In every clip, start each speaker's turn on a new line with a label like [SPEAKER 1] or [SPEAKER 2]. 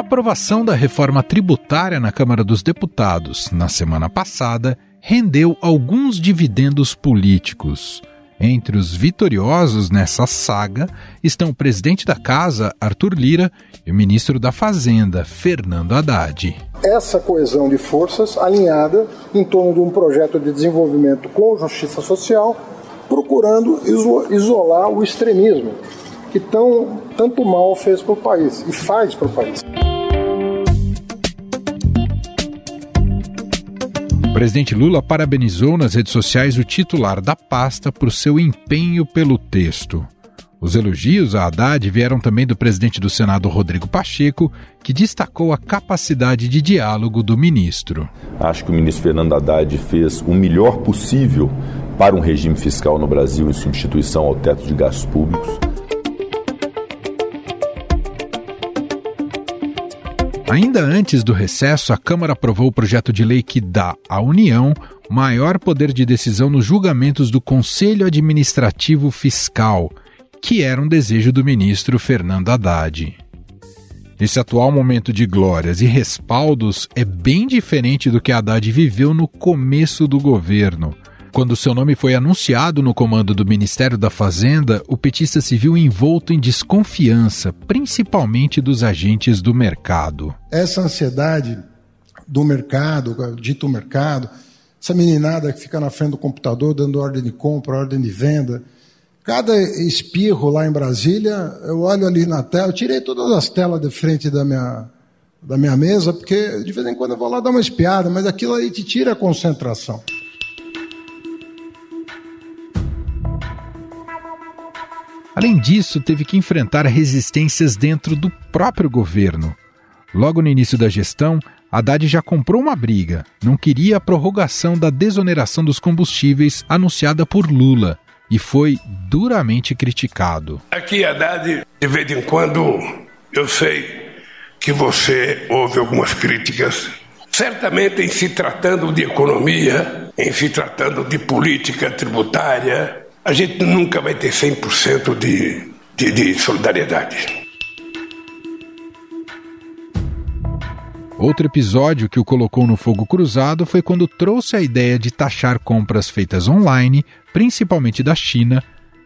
[SPEAKER 1] A aprovação da reforma tributária na Câmara dos Deputados na semana passada rendeu alguns dividendos políticos. Entre os vitoriosos nessa saga estão o presidente da Casa, Arthur Lira, e o ministro da Fazenda, Fernando Haddad.
[SPEAKER 2] Essa coesão de forças alinhada em torno de um projeto de desenvolvimento com justiça social, procurando isolar o extremismo que tão, tanto mal fez para o país e faz para o país.
[SPEAKER 1] Presidente Lula parabenizou nas redes sociais o titular da pasta por seu empenho pelo texto. Os elogios a Haddad vieram também do presidente do Senado, Rodrigo Pacheco, que destacou a capacidade de diálogo do ministro.
[SPEAKER 3] Acho que o ministro Fernando Haddad fez o melhor possível para um regime fiscal no Brasil em substituição ao teto de gastos públicos.
[SPEAKER 1] Ainda antes do recesso, a Câmara aprovou o projeto de lei que dá à União maior poder de decisão nos julgamentos do Conselho Administrativo Fiscal, que era um desejo do ministro Fernando Haddad. Esse atual momento de glórias e respaldos é bem diferente do que Haddad viveu no começo do governo. Quando seu nome foi anunciado no comando do Ministério da Fazenda, o petista se viu envolto em desconfiança, principalmente dos agentes do mercado.
[SPEAKER 2] Essa ansiedade do mercado, dito mercado, essa meninada que fica na frente do computador dando ordem de compra, ordem de venda. Cada espirro lá em Brasília, eu olho ali na tela, eu tirei todas as telas de frente da minha, da minha mesa, porque de vez em quando eu vou lá dar uma espiada, mas aquilo aí te tira a concentração.
[SPEAKER 1] Além disso, teve que enfrentar resistências dentro do próprio governo. Logo no início da gestão, Haddad já comprou uma briga. Não queria a prorrogação da desoneração dos combustíveis anunciada por Lula e foi duramente criticado.
[SPEAKER 4] Aqui, Haddad, de vez em quando eu sei que você ouve algumas críticas. Certamente, em se tratando de economia, em se tratando de política tributária, a gente nunca vai ter 100% de, de, de solidariedade.
[SPEAKER 1] Outro episódio que o colocou no fogo cruzado foi quando trouxe a ideia de taxar compras feitas online, principalmente da China,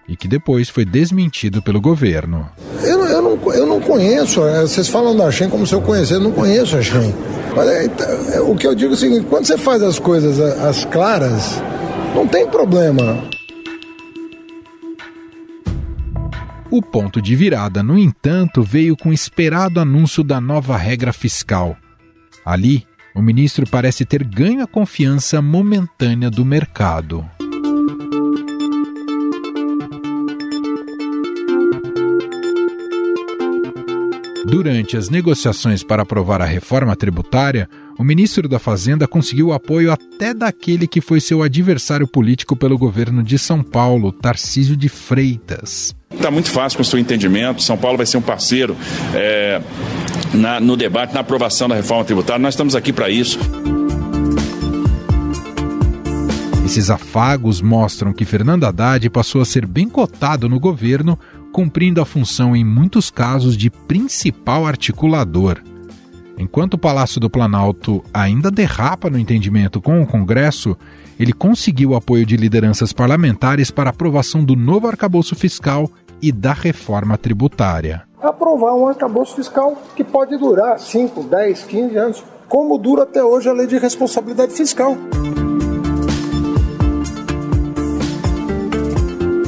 [SPEAKER 1] e que depois foi desmentido pelo governo.
[SPEAKER 2] Eu, eu, não, eu não conheço, é, vocês falam da Shen como se eu conhecesse, eu não conheço a Shen. Mas é, é, o que eu digo é o seguinte: quando você faz as coisas as claras, não tem problema.
[SPEAKER 1] O ponto de virada, no entanto, veio com o esperado anúncio da nova regra fiscal. Ali, o ministro parece ter ganho a confiança momentânea do mercado. Durante as negociações para aprovar a reforma tributária, o ministro da Fazenda conseguiu o apoio até daquele que foi seu adversário político pelo governo de São Paulo, Tarcísio de Freitas.
[SPEAKER 5] Está muito fácil com o entendimento. São Paulo vai ser um parceiro é, na, no debate, na aprovação da reforma tributária. Nós estamos aqui para isso.
[SPEAKER 1] Esses afagos mostram que Fernando Haddad passou a ser bem cotado no governo, cumprindo a função, em muitos casos, de principal articulador. Enquanto o Palácio do Planalto ainda derrapa no entendimento com o Congresso, ele conseguiu o apoio de lideranças parlamentares para aprovação do novo arcabouço fiscal e da reforma tributária.
[SPEAKER 2] Aprovar um arcabouço fiscal que pode durar 5, 10, 15 anos, como dura até hoje a lei de responsabilidade fiscal.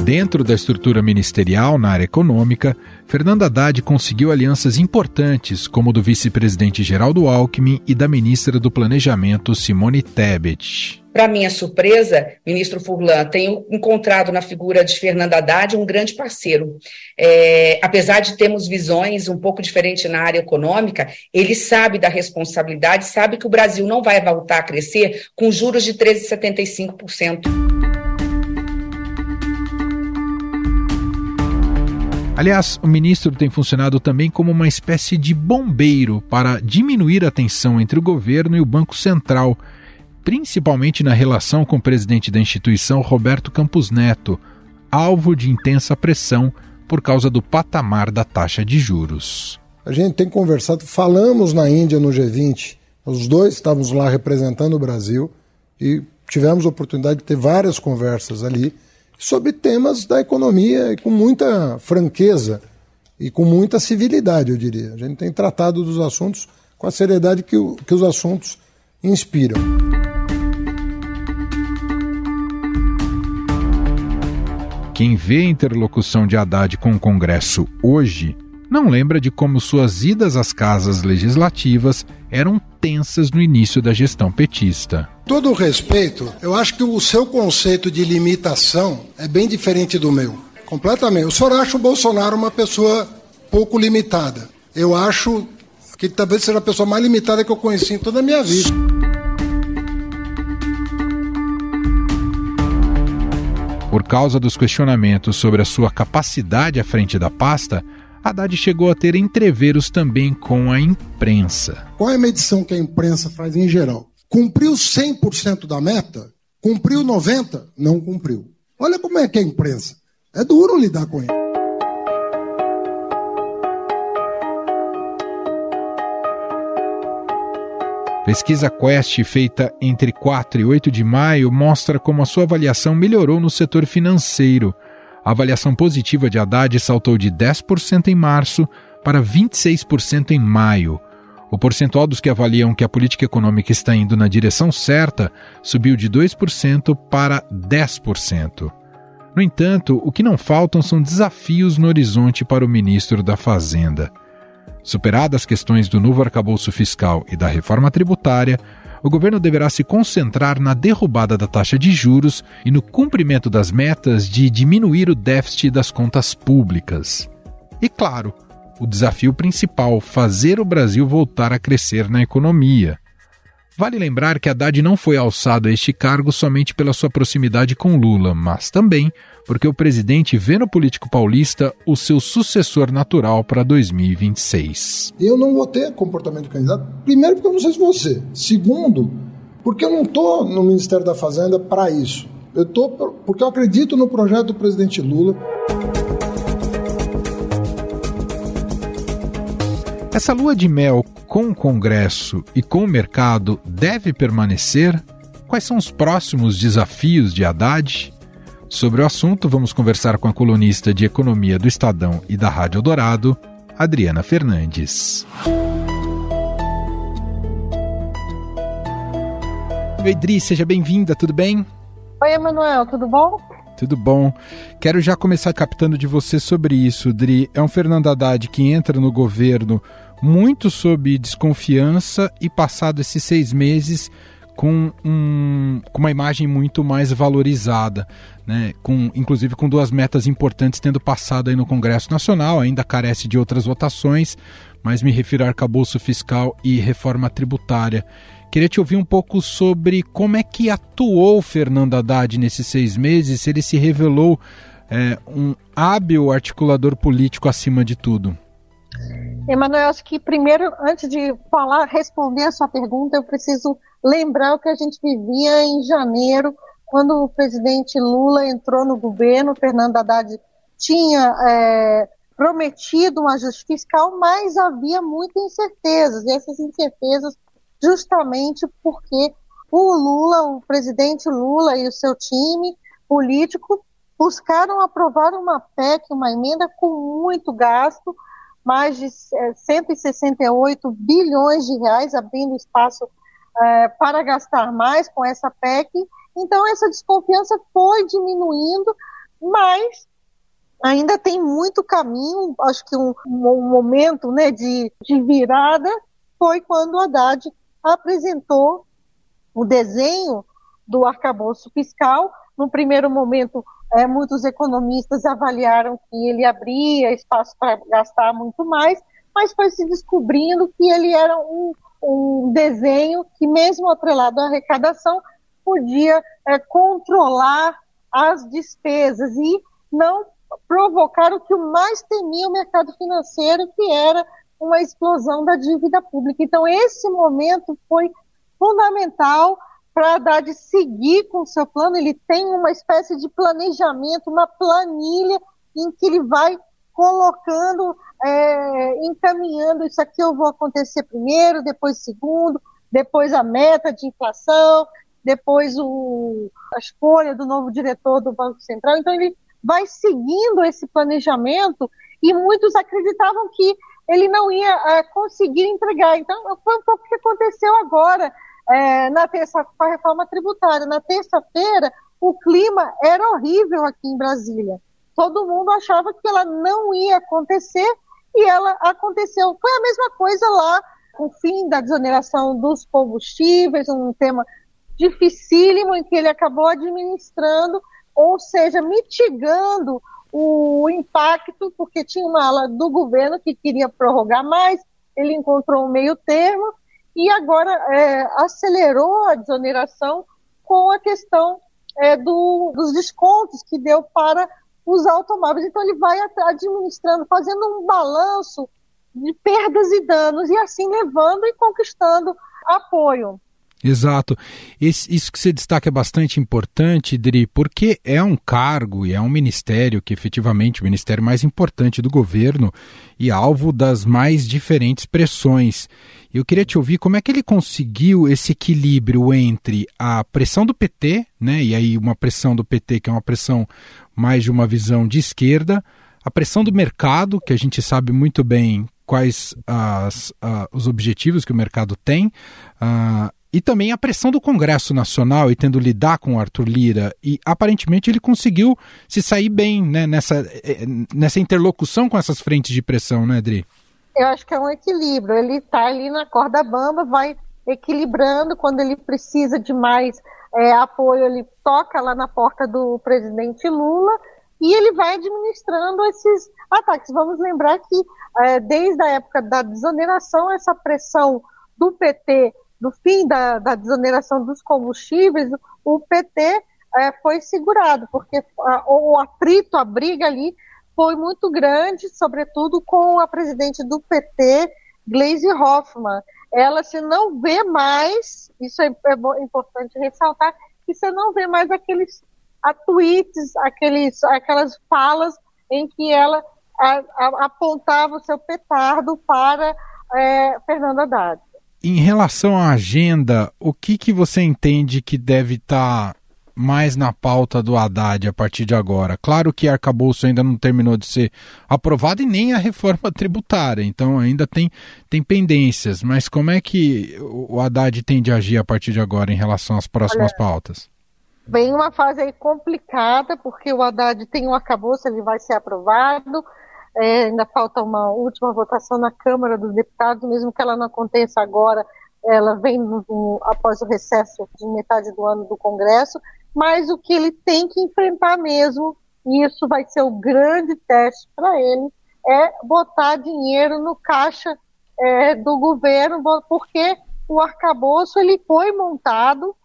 [SPEAKER 1] Dentro da estrutura ministerial na área econômica, Fernando Haddad conseguiu alianças importantes, como do vice-presidente Geraldo Alckmin e da ministra do Planejamento Simone Tebet.
[SPEAKER 6] Para minha surpresa, ministro Furlan, tenho encontrado na figura de Fernando Haddad um grande parceiro. É, apesar de termos visões um pouco diferentes na área econômica, ele sabe da responsabilidade, sabe que o Brasil não vai voltar a crescer com juros de 13,75%.
[SPEAKER 1] Aliás, o ministro tem funcionado também como uma espécie de bombeiro para diminuir a tensão entre o governo e o Banco Central, principalmente na relação com o presidente da instituição, Roberto Campos Neto, alvo de intensa pressão por causa do patamar da taxa de juros.
[SPEAKER 2] A gente tem conversado, falamos na Índia no G20, os dois estávamos lá representando o Brasil e tivemos a oportunidade de ter várias conversas ali sobre temas da economia e com muita franqueza e com muita civilidade, eu diria. A gente tem tratado dos assuntos com a seriedade que, o, que os assuntos inspiram.
[SPEAKER 1] Quem vê a interlocução de Haddad com o Congresso hoje não lembra de como suas idas às casas legislativas eram tensas no início da gestão petista.
[SPEAKER 2] Todo o respeito, eu acho que o seu conceito de limitação é bem diferente do meu. Completamente. O senhor acha o Bolsonaro uma pessoa pouco limitada. Eu acho que talvez seja a pessoa mais limitada que eu conheci em toda a minha vida.
[SPEAKER 1] Por causa dos questionamentos sobre a sua capacidade à frente da pasta, Haddad chegou a ter entreveros também com a imprensa.
[SPEAKER 2] Qual é a medição que a imprensa faz em geral? Cumpriu 100% da meta? Cumpriu 90%? Não cumpriu. Olha como é que é a imprensa. É duro lidar com ele.
[SPEAKER 1] Pesquisa Quest, feita entre 4 e 8 de maio, mostra como a sua avaliação melhorou no setor financeiro. A avaliação positiva de Haddad saltou de 10% em março para 26% em maio. O percentual dos que avaliam que a política econômica está indo na direção certa subiu de 2% para 10%. No entanto, o que não faltam são desafios no horizonte para o ministro da Fazenda. Superadas as questões do novo arcabouço fiscal e da reforma tributária, o governo deverá se concentrar na derrubada da taxa de juros e no cumprimento das metas de diminuir o déficit das contas públicas. E, claro, o desafio principal, fazer o Brasil voltar a crescer na economia. Vale lembrar que Haddad não foi alçado a este cargo somente pela sua proximidade com Lula, mas também porque o presidente vê no político paulista o seu sucessor natural para 2026.
[SPEAKER 2] Eu não vou ter comportamento de candidato, primeiro porque eu não sei se você, segundo, porque eu não estou no Ministério da Fazenda para isso. Eu estou porque eu acredito no projeto do presidente Lula.
[SPEAKER 1] Essa lua de mel com o Congresso e com o mercado deve permanecer? Quais são os próximos desafios de Haddad? Sobre o assunto, vamos conversar com a colunista de Economia do Estadão e da Rádio Dourado, Adriana Fernandes. Oi, Dri, seja bem-vinda, tudo bem?
[SPEAKER 7] Oi, Emanuel, tudo bom?
[SPEAKER 1] Tudo bom. Quero já começar captando de você sobre isso, Dri. É um Fernando Haddad que entra no governo muito sob desconfiança e passado esses seis meses com, um, com uma imagem muito mais valorizada, né? com, inclusive com duas metas importantes tendo passado aí no Congresso Nacional, ainda carece de outras votações, mas me refiro a arcabouço fiscal e reforma tributária. Queria te ouvir um pouco sobre como é que atuou Fernando Haddad nesses seis meses, se ele se revelou é, um hábil articulador político acima de tudo.
[SPEAKER 7] Emanuel, acho que primeiro, antes de falar, responder a sua pergunta, eu preciso lembrar o que a gente vivia em janeiro, quando o presidente Lula entrou no governo, Fernando Haddad tinha é, prometido um ajuste fiscal, mas havia muitas incertezas, e essas incertezas justamente porque o Lula, o presidente Lula e o seu time político buscaram aprovar uma PEC, uma emenda com muito gasto, mais de 168 é, bilhões de reais, abrindo espaço é, para gastar mais com essa PEC. Então, essa desconfiança foi diminuindo, mas ainda tem muito caminho. Acho que um, um momento né, de, de virada foi quando o Haddad apresentou o desenho do arcabouço fiscal. No primeiro momento, é, muitos economistas avaliaram que ele abria espaço para gastar muito mais, mas foi se descobrindo que ele era um, um desenho que, mesmo atrelado à arrecadação, podia é, controlar as despesas e não provocar o que mais temia o mercado financeiro, que era uma explosão da dívida pública. Então, esse momento foi fundamental para Haddad seguir com o seu plano. Ele tem uma espécie de planejamento, uma planilha em que ele vai colocando é, encaminhando isso aqui eu vou acontecer primeiro, depois segundo, depois a meta de inflação, depois o, a escolha do novo diretor do Banco Central. Então ele vai seguindo esse planejamento e muitos acreditavam que ele não ia é, conseguir entregar. Então foi um pouco o que aconteceu agora é, na terça com a reforma tributária. Na terça-feira o clima era horrível aqui em Brasília. Todo mundo achava que ela não ia acontecer e ela aconteceu. Foi a mesma coisa lá, o fim da desoneração dos combustíveis, um tema dificílimo em que ele acabou administrando, ou seja, mitigando o impacto, porque tinha uma ala do governo que queria prorrogar mais, ele encontrou um meio termo e agora é, acelerou a desoneração com a questão é, do, dos descontos que deu para os automóveis. Então ele vai administrando, fazendo um balanço de perdas e danos e assim levando e conquistando apoio.
[SPEAKER 1] Exato. Esse, isso que você destaca é bastante importante, Dri, porque é um cargo e é um ministério que efetivamente é o ministério mais importante do governo e alvo das mais diferentes pressões. Eu queria te ouvir como é que ele conseguiu esse equilíbrio entre a pressão do PT, né, e aí uma pressão do PT que é uma pressão mais de uma visão de esquerda, a pressão do mercado, que a gente sabe muito bem quais as, uh, os objetivos que o mercado tem, uh, e também a pressão do Congresso Nacional e tendo lidar com o Arthur Lira. E aparentemente ele conseguiu se sair bem né, nessa, eh, nessa interlocução com essas frentes de pressão, né, Adri?
[SPEAKER 7] Eu acho que é um equilíbrio. Ele está ali na corda bamba, vai equilibrando quando ele precisa de mais é, apoio, ele toca lá na porta do presidente Lula e ele vai administrando esses ataques. Vamos lembrar que é, desde a época da desoneração, essa pressão do PT do fim da, da desoneração dos combustíveis, o PT é, foi segurado, porque a, o atrito, a briga ali foi muito grande, sobretudo com a presidente do PT, Gleisi Hoffmann. Ela se não vê mais, isso é, é importante ressaltar, que você não vê mais aqueles a tweets, aqueles, aquelas falas em que ela a, a, apontava o seu petardo para é, Fernando Haddad.
[SPEAKER 1] Em relação à agenda, o que, que você entende que deve estar tá mais na pauta do Haddad a partir de agora? Claro que arcabouço ainda não terminou de ser aprovado e nem a reforma tributária, então ainda tem, tem pendências. Mas como é que o Haddad tem de agir a partir de agora em relação às próximas Olha, pautas?
[SPEAKER 7] Vem uma fase aí complicada, porque o Haddad tem um arcabouço, ele vai ser aprovado, é, ainda falta uma última votação na Câmara dos Deputados, mesmo que ela não aconteça agora, ela vem no, no, após o recesso de metade do ano do Congresso, mas o que ele tem que enfrentar mesmo, e isso vai ser o grande teste para ele, é botar dinheiro no caixa é, do governo, porque o arcabouço ele foi montado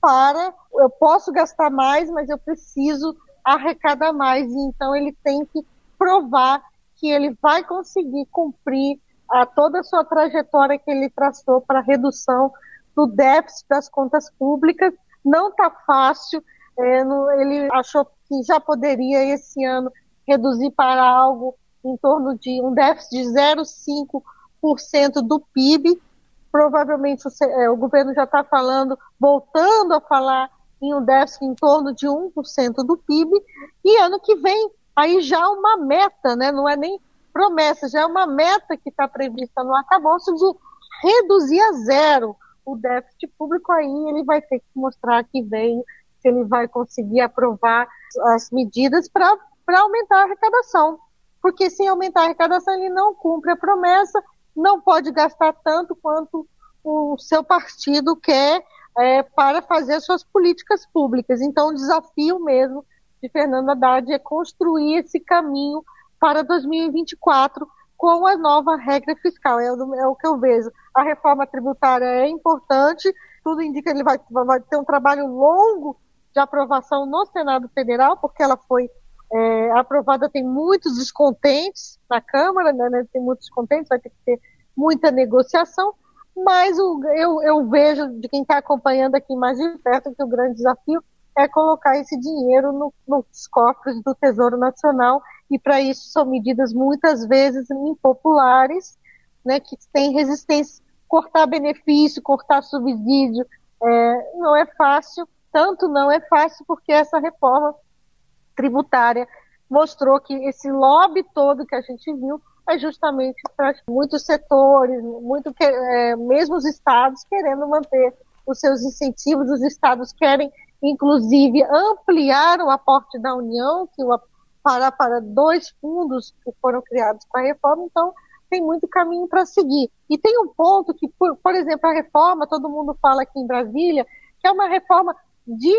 [SPEAKER 7] para eu posso gastar mais, mas eu preciso arrecadar mais, então ele tem que provar que ele vai conseguir cumprir a toda a sua trajetória que ele traçou para redução do déficit das contas públicas. Não está fácil. É, ele achou que já poderia esse ano reduzir para algo em torno de um déficit de 0,5% do PIB. Provavelmente o, é, o governo já está falando, voltando a falar em um déficit em torno de 1% do PIB. E ano que vem aí já é uma meta, né? não é nem promessa, já é uma meta que está prevista no arcabouço de reduzir a zero o déficit público, aí ele vai ter que mostrar que veio, se ele vai conseguir aprovar as medidas para aumentar a arrecadação. Porque sem aumentar a arrecadação, ele não cumpre a promessa, não pode gastar tanto quanto o seu partido quer é, para fazer suas políticas públicas. Então, o desafio mesmo de Fernando Haddad é construir esse caminho para 2024 com a nova regra fiscal. É, é, o que eu vejo. A reforma tributária é importante, tudo indica que ele vai, vai ter um trabalho longo de aprovação no Senado Federal, porque ela foi é, aprovada, tem muitos descontentes na Câmara, né, né tem muitos descontentes, vai ter que ter muita negociação, mas o, eu, eu vejo de quem está acompanhando aqui mais de perto que o grande desafio é colocar esse dinheiro no, nos cofres do Tesouro Nacional e para isso são medidas muitas vezes impopulares, né, que têm resistência. Cortar benefício, cortar subsídio, é, não é fácil, tanto não é fácil porque essa reforma tributária mostrou que esse lobby todo que a gente viu é justamente para muitos setores, muito que, é, mesmo os estados querendo manter os seus incentivos, os estados querem inclusive ampliar o aporte da União, que o para para dois fundos que foram criados para a reforma, então tem muito caminho para seguir. E tem um ponto que, por, por, exemplo, a reforma, todo mundo fala aqui em Brasília, que é uma reforma de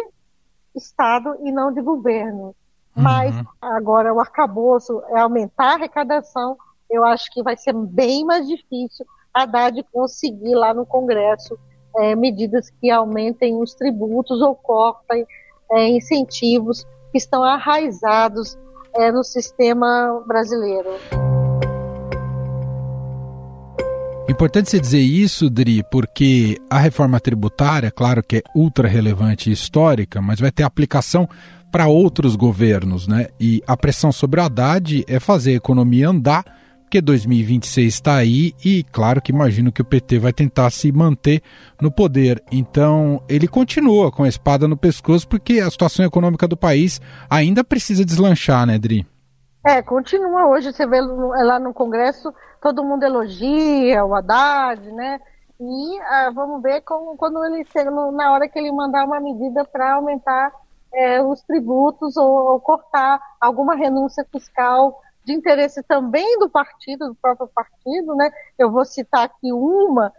[SPEAKER 7] Estado e não de governo. Uhum. Mas agora o arcabouço é aumentar a arrecadação, eu acho que vai ser bem mais difícil a Haddad conseguir lá no Congresso é, medidas que aumentem os tributos ou cortem é, incentivos que estão arraizados é, no sistema brasileiro.
[SPEAKER 1] Importante você dizer isso, Dri, porque a reforma tributária, claro que é ultra relevante e histórica, mas vai ter aplicação para outros governos, né? E a pressão sobre o Haddad é fazer a economia andar porque 2026 está aí e, claro, que imagino que o PT vai tentar se manter no poder. Então, ele continua com a espada no pescoço porque a situação econômica do país ainda precisa deslanchar, né, Dri?
[SPEAKER 7] É, continua hoje, você vê lá no Congresso, todo mundo elogia o Haddad, né? E ah, vamos ver como, quando ele na hora que ele mandar uma medida para aumentar é, os tributos ou, ou cortar alguma renúncia fiscal de interesse também do partido, do próprio partido, né? Eu vou citar aqui uma,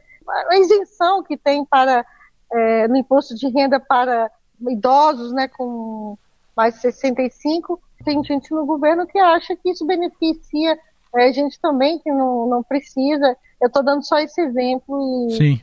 [SPEAKER 7] a isenção que tem para é, no imposto de renda para idosos, né, com mais de 65. Tem gente no governo que acha que isso beneficia é, gente também que não, não precisa. Eu estou dando só esse exemplo
[SPEAKER 1] e, Sim.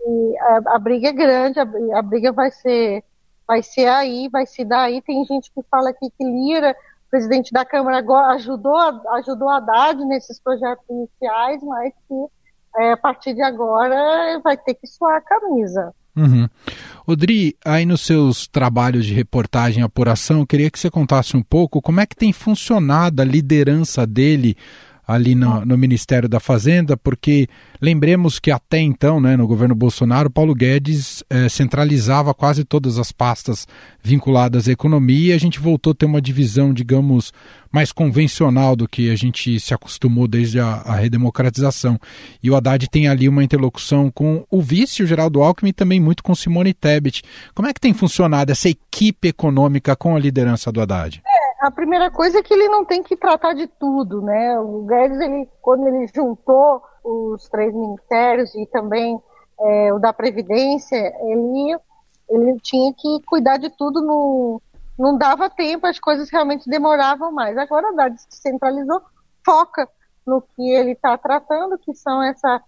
[SPEAKER 7] e a, a, briga é grande, a, a briga vai ser vai ser aí, vai se dar aí. Tem gente que fala aqui que Lira presidente da Câmara ajudou, ajudou a Haddad nesses projetos iniciais, mas que é, a partir de agora vai ter que suar a camisa.
[SPEAKER 1] Uhum. Odri, aí nos seus trabalhos de reportagem e apuração, eu queria que você contasse um pouco como é que tem funcionado a liderança dele ali no, no, Ministério da Fazenda, porque lembremos que até então, né, no governo Bolsonaro, Paulo Guedes eh, centralizava quase todas as pastas vinculadas à economia e a gente voltou a ter uma divisão, digamos, mais convencional do que a gente se acostumou desde a, a redemocratização. E o Haddad tem ali uma interlocução com o vice, o Geraldo Alckmin, e também muito com Simone Tebet. Como é que tem funcionado essa equipe econômica com a liderança do Haddad?
[SPEAKER 7] A primeira coisa é que ele não tem que tratar de tudo, né? O Guedes, ele, quando ele juntou os três ministérios e também é, o da Previdência, ele, ele tinha que cuidar de tudo, no, não dava tempo, as coisas realmente demoravam mais. Agora a Haddad se centralizou, foca no que ele está tratando, que são essa,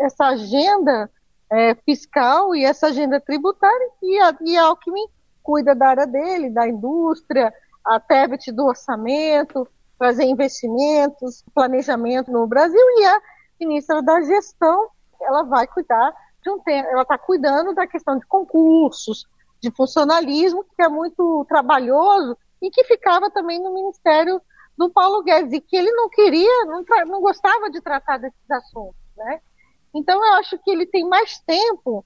[SPEAKER 7] essa agenda é, fiscal e essa agenda tributária, e a, e a Alckmin cuida da área dele, da indústria, a Tebet do orçamento, fazer investimentos, planejamento no Brasil e a ministra da gestão, ela vai cuidar de um tema, ela está cuidando da questão de concursos, de funcionalismo, que é muito trabalhoso e que ficava também no Ministério do Paulo Guedes e que ele não queria, não, não gostava de tratar desses assuntos, né? Então eu acho que ele tem mais tempo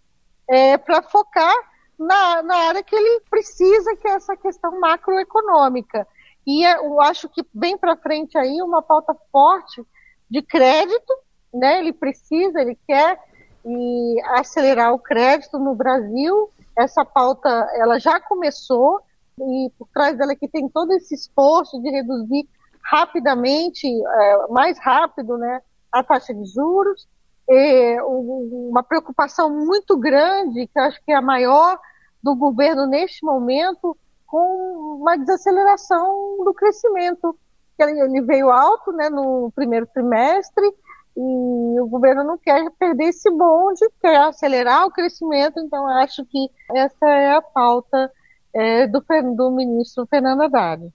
[SPEAKER 7] é, para focar na, na área que ele precisa, que é essa questão macroeconômica. E é, eu acho que bem para frente aí uma pauta forte de crédito, né? Ele precisa, ele quer e acelerar o crédito no Brasil. Essa pauta ela já começou e por trás dela que tem todo esse esforço de reduzir rapidamente, é, mais rápido, né, a taxa de juros. E uma preocupação muito grande, que acho que é a maior do governo neste momento com uma desaceleração do crescimento. Ele veio alto né, no primeiro trimestre e o governo não quer perder esse bonde, quer acelerar o crescimento, então acho que essa é a pauta é, do, do ministro Fernando Haddad.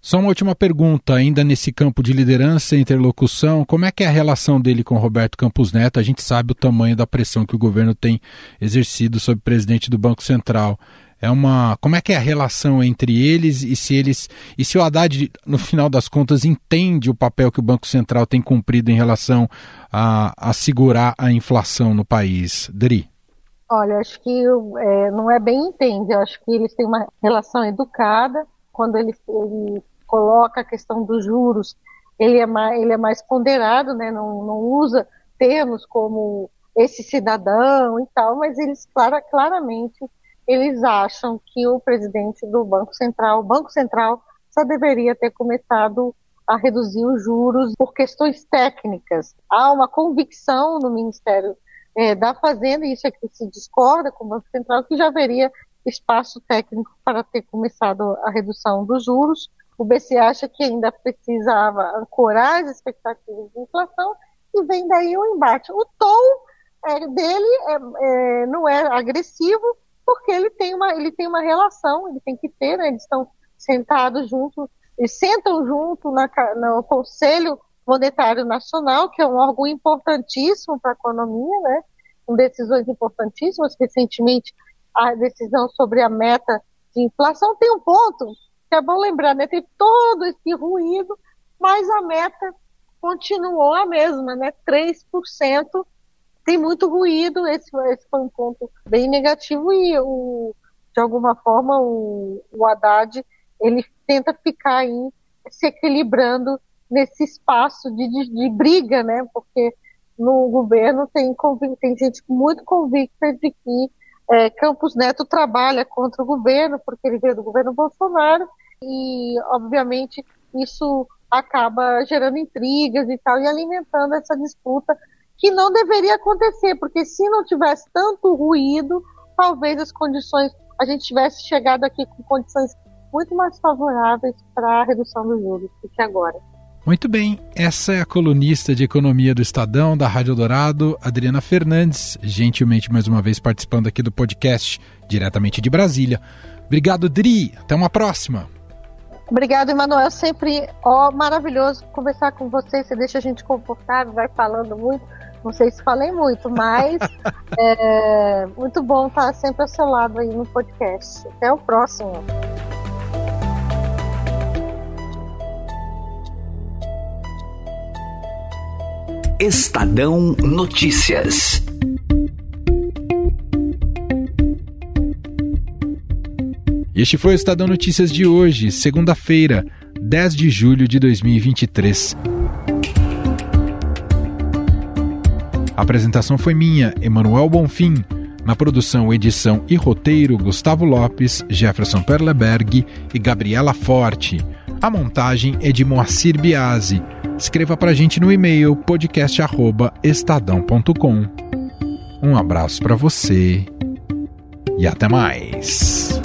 [SPEAKER 1] Só uma última pergunta, ainda nesse campo de liderança e interlocução, como é que é a relação dele com Roberto Campos Neto? A gente sabe o tamanho da pressão que o governo tem exercido sobre o presidente do Banco Central. É uma. Como é que é a relação entre eles e se eles. E se o Haddad, no final das contas, entende o papel que o Banco Central tem cumprido em relação a, a segurar a inflação no país? Dri.
[SPEAKER 7] Olha, acho que é, não é bem entende. Eu acho que eles têm uma relação educada. Quando ele, ele coloca a questão dos juros, ele é mais, ele é mais ponderado, né? não, não usa termos como esse cidadão e tal, mas eles clara, claramente eles acham que o presidente do Banco Central, o Banco Central só deveria ter começado a reduzir os juros por questões técnicas. Há uma convicção no Ministério é, da Fazenda, e isso é que se discorda com o Banco Central, que já haveria espaço técnico para ter começado a redução dos juros. O BC acha que ainda precisava ancorar as expectativas de inflação e vem daí o embate. O tom é, dele é, é, não é agressivo, porque ele tem uma, ele tem uma relação, ele tem que ter, né, eles estão sentados juntos, eles sentam junto na, no Conselho Monetário Nacional, que é um órgão importantíssimo para a economia, né, com decisões importantíssimas, recentemente a decisão sobre a meta de inflação. Tem um ponto que é bom lembrar, né, tem todo esse ruído, mas a meta continuou a mesma, né, 3% tem muito ruído, esse, esse foi um ponto bem negativo e o, de alguma forma o, o Haddad ele tenta ficar aí se equilibrando nesse espaço de, de, de briga, né? Porque no governo tem, tem gente muito convicta de que é, Campos Neto trabalha contra o governo, porque ele veio do governo Bolsonaro, e obviamente isso acaba gerando intrigas e tal, e alimentando essa disputa que não deveria acontecer, porque se não tivesse tanto ruído, talvez as condições, a gente tivesse chegado aqui com condições muito mais favoráveis para a redução dos juros do que agora.
[SPEAKER 1] Muito bem, essa é a colunista de economia do Estadão, da Rádio Dourado, Adriana Fernandes, gentilmente mais uma vez participando aqui do podcast, diretamente de Brasília. Obrigado, Dri. Até uma próxima.
[SPEAKER 7] Obrigado, Emanuel. Sempre ó, maravilhoso conversar com você. Você deixa a gente confortável, vai falando muito. Não sei se falei muito, mas é muito bom estar sempre ao seu lado aí no podcast. Até o próximo.
[SPEAKER 8] Estadão Notícias.
[SPEAKER 1] Este foi o Estadão Notícias de hoje, segunda-feira, 10 de julho de 2023. A apresentação foi minha, Emanuel Bonfim. Na produção, edição e roteiro, Gustavo Lopes, Jefferson Perleberg e Gabriela Forte. A montagem é de Moacir Biasi. Escreva para a gente no e-mail podcast@estadão.com. Um abraço para você e até mais.